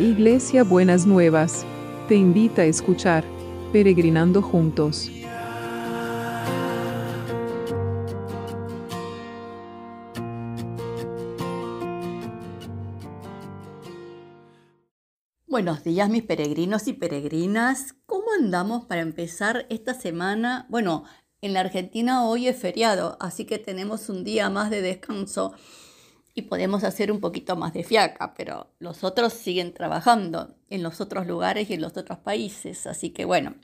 Iglesia Buenas Nuevas, te invita a escuchar Peregrinando Juntos. Buenos días mis peregrinos y peregrinas. ¿Cómo andamos para empezar esta semana? Bueno, en la Argentina hoy es feriado, así que tenemos un día más de descanso y podemos hacer un poquito más de fiaca, pero los otros siguen trabajando en los otros lugares y en los otros países, así que bueno,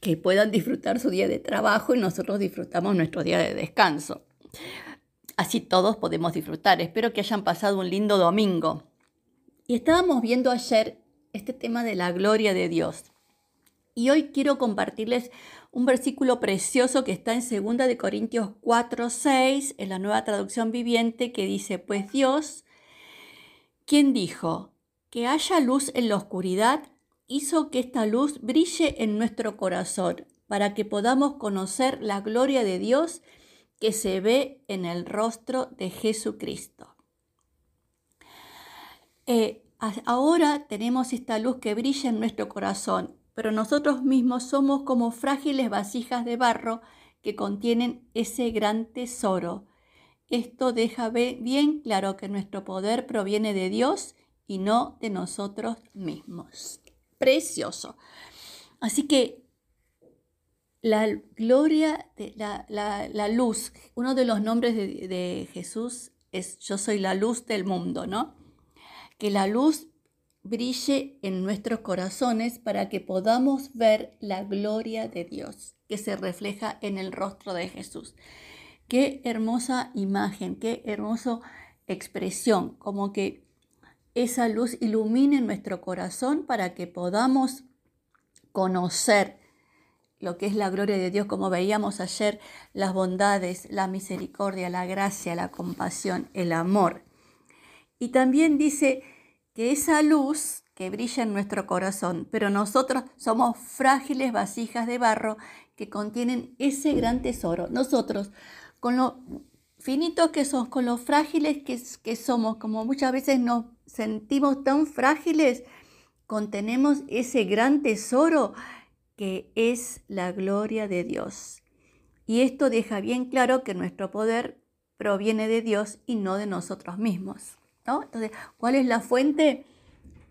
que puedan disfrutar su día de trabajo y nosotros disfrutamos nuestro día de descanso. Así todos podemos disfrutar. Espero que hayan pasado un lindo domingo. Y estábamos viendo ayer este tema de la gloria de Dios. Y hoy quiero compartirles un versículo precioso que está en 2 de Corintios 4, 6, en la nueva traducción viviente, que dice, pues Dios, quien dijo, que haya luz en la oscuridad, hizo que esta luz brille en nuestro corazón, para que podamos conocer la gloria de Dios que se ve en el rostro de Jesucristo. Eh, ahora tenemos esta luz que brilla en nuestro corazón pero nosotros mismos somos como frágiles vasijas de barro que contienen ese gran tesoro. Esto deja bien claro que nuestro poder proviene de Dios y no de nosotros mismos. Precioso. Así que la gloria, de la, luz, uno de los nombres de, de Jesús es yo soy la luz del mundo, ¿no? Que la luz brille en nuestros corazones para que podamos ver la gloria de Dios que se refleja en el rostro de Jesús. Qué hermosa imagen, qué hermosa expresión, como que esa luz ilumine nuestro corazón para que podamos conocer lo que es la gloria de Dios, como veíamos ayer, las bondades, la misericordia, la gracia, la compasión, el amor. Y también dice, que esa luz que brilla en nuestro corazón, pero nosotros somos frágiles vasijas de barro que contienen ese gran tesoro. Nosotros, con lo finitos que somos, con lo frágiles que, que somos, como muchas veces nos sentimos tan frágiles, contenemos ese gran tesoro que es la gloria de Dios. Y esto deja bien claro que nuestro poder proviene de Dios y no de nosotros mismos. Entonces, ¿cuál es la fuente?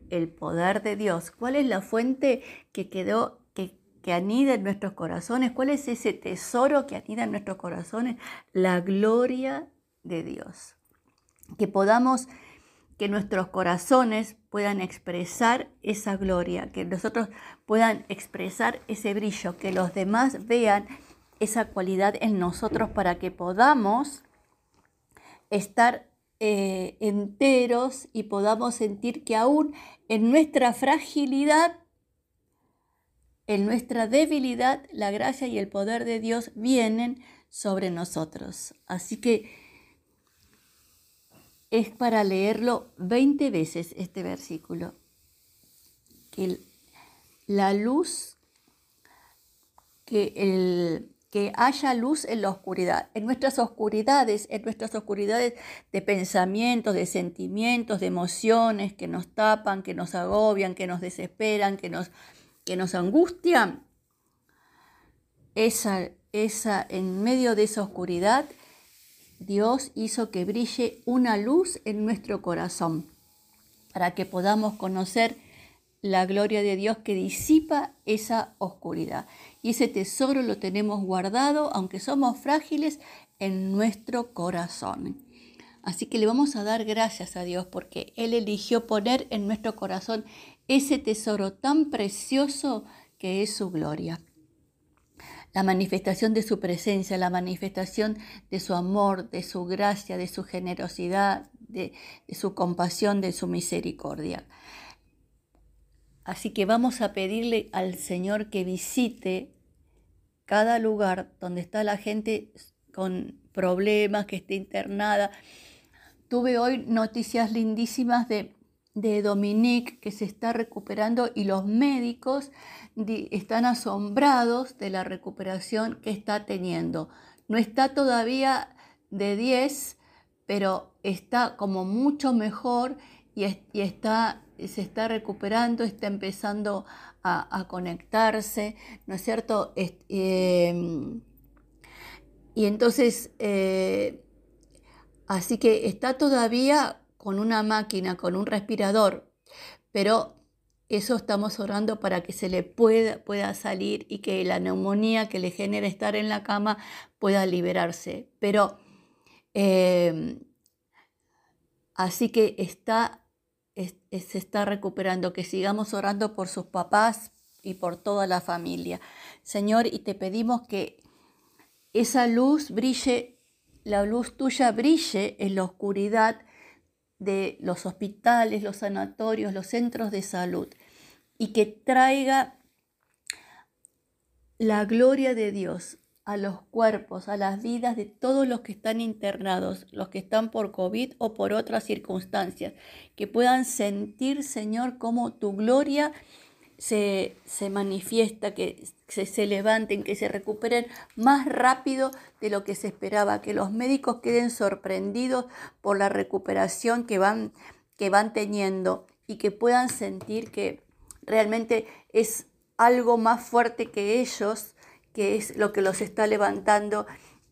El poder de Dios. ¿Cuál es la fuente que quedó, que, que anida en nuestros corazones? ¿Cuál es ese tesoro que anida en nuestros corazones? La gloria de Dios. Que podamos, que nuestros corazones puedan expresar esa gloria, que nosotros puedan expresar ese brillo, que los demás vean esa cualidad en nosotros para que podamos estar eh, enteros y podamos sentir que aún en nuestra fragilidad, en nuestra debilidad, la gracia y el poder de Dios vienen sobre nosotros. Así que es para leerlo 20 veces este versículo. Que la luz, que el, que haya luz en la oscuridad, en nuestras oscuridades, en nuestras oscuridades de pensamientos, de sentimientos, de emociones que nos tapan, que nos agobian, que nos desesperan, que nos, que nos angustian. Esa, esa, en medio de esa oscuridad, Dios hizo que brille una luz en nuestro corazón para que podamos conocer la gloria de Dios que disipa esa oscuridad. Y ese tesoro lo tenemos guardado, aunque somos frágiles, en nuestro corazón. Así que le vamos a dar gracias a Dios porque Él eligió poner en nuestro corazón ese tesoro tan precioso que es su gloria. La manifestación de su presencia, la manifestación de su amor, de su gracia, de su generosidad, de, su compasión, de su misericordia. Así que vamos a pedirle al Señor que visite cada lugar donde está la gente con problemas, que esté internada. Tuve hoy noticias lindísimas de, de Dominique que se está recuperando y los médicos están asombrados de la recuperación que está teniendo. No está todavía de 10, pero está como mucho mejor y, está se está recuperando, está empezando a, conectarse, ¿no es cierto? Em, y entonces, eh, así que está todavía con una máquina, con un respirador, pero eso estamos orando para que se le pueda, pueda salir y que la neumonía que le genera estar en la cama pueda liberarse. Pero así que está, se está recuperando, que sigamos orando por sus papás y por toda la familia. Señor, y te pedimos que esa luz brille, la luz tuya brille en la oscuridad de los hospitales, los sanatorios, los centros de salud y que traiga la gloria de Dios a los cuerpos, a las vidas de todos los que están internados, los que están por COVID o por otras circunstancias, que puedan sentir, Señor, cómo tu gloria se, manifiesta, que se, se, levanten, que se recuperen más rápido de lo que se esperaba, que los médicos queden sorprendidos por la recuperación que van, que van teniendo y que puedan sentir que realmente es algo más fuerte que ellos, que es lo que los está levantando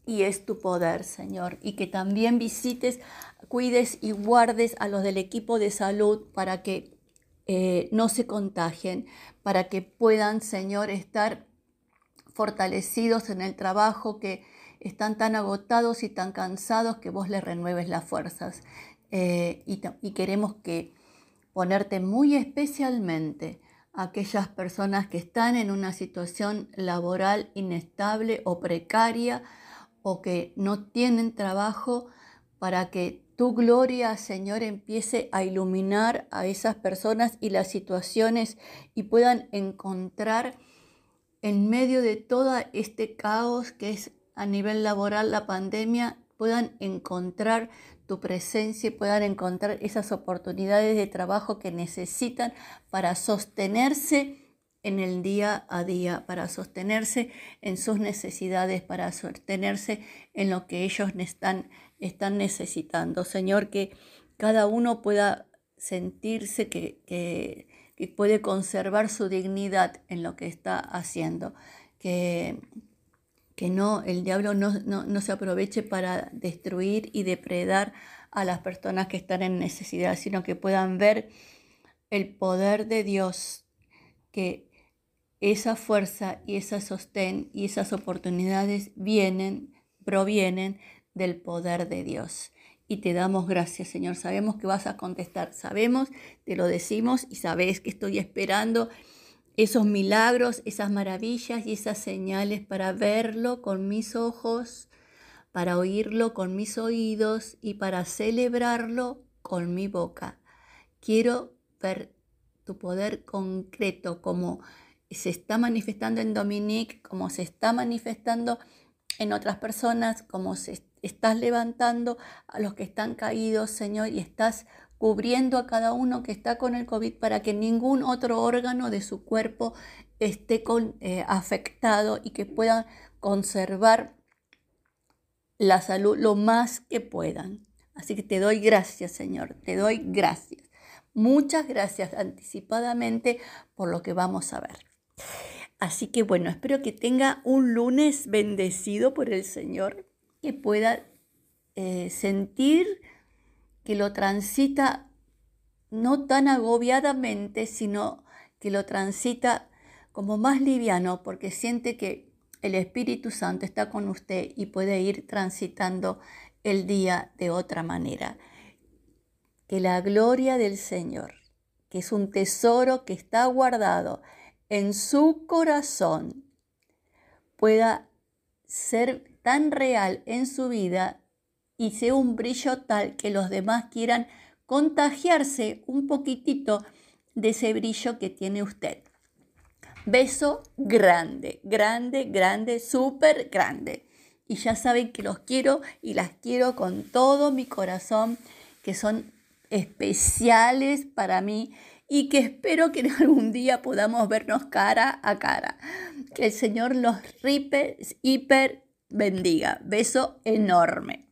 y es tu poder, Señor. Y que también visites, cuides y guardes a los del equipo de salud para que eh, no se contagien, para que puedan, Señor, estar fortalecidos en el trabajo, que están tan agotados y tan cansados que vos les renueves las fuerzas. Eh, y, y, queremos que ponerte muy especialmente aquellas personas que están en una situación laboral inestable o precaria o que no tienen trabajo para que tu gloria, Señor, empiece a iluminar a esas personas y las situaciones y puedan encontrar en medio de todo este caos que es a nivel laboral la pandemia, puedan encontrar tu presencia y puedan encontrar esas oportunidades de trabajo que necesitan para sostenerse en el día a día, para sostenerse en sus necesidades, para sostenerse en lo que ellos están están necesitando. Señor, que cada uno pueda sentirse que, que, puede conservar su dignidad en lo que está haciendo. Que, que no, el diablo no, no, se aproveche para destruir y depredar a las personas que están en necesidad, sino que puedan ver el poder de Dios, que esa fuerza y esa sostén y esas oportunidades vienen, provienen del poder de Dios. Y te damos gracias, Señor. Sabemos que vas a contestar. Sabemos, te lo decimos y sabes que estoy esperando esos milagros, esas maravillas y esas señales para verlo con mis ojos, para oírlo con mis oídos y para celebrarlo con mi boca. Quiero ver tu poder concreto como se está manifestando en Dominique, como se está manifestando en otras personas, como se estás levantando a los que están caídos, Señor, y estás cubriendo a cada uno que está con el COVID para que ningún otro órgano de su cuerpo esté eh, afectado y que puedan conservar la salud lo más que puedan. Así que te doy gracias, Señor, te doy gracias. Muchas gracias anticipadamente por lo que vamos a ver. Así que bueno, espero que tenga un lunes bendecido por el Señor que pueda eh, sentir que lo transita no tan agobiadamente, sino que lo transita como más liviano, porque siente que el Espíritu Santo está con usted y puede ir transitando el día de otra manera. Que la gloria del Señor, que es un tesoro que está guardado en su corazón, pueda ser tan real en su vida y sea un brillo tal que los demás quieran contagiarse un poquitito de ese brillo que tiene usted. Beso grande, grande, grande, súper grande. Y ya saben que los quiero y las quiero con todo mi corazón, que son especiales para mí y que espero que algún día podamos vernos cara a cara. Que el Señor los ripe hiper bendiga. Beso enorme.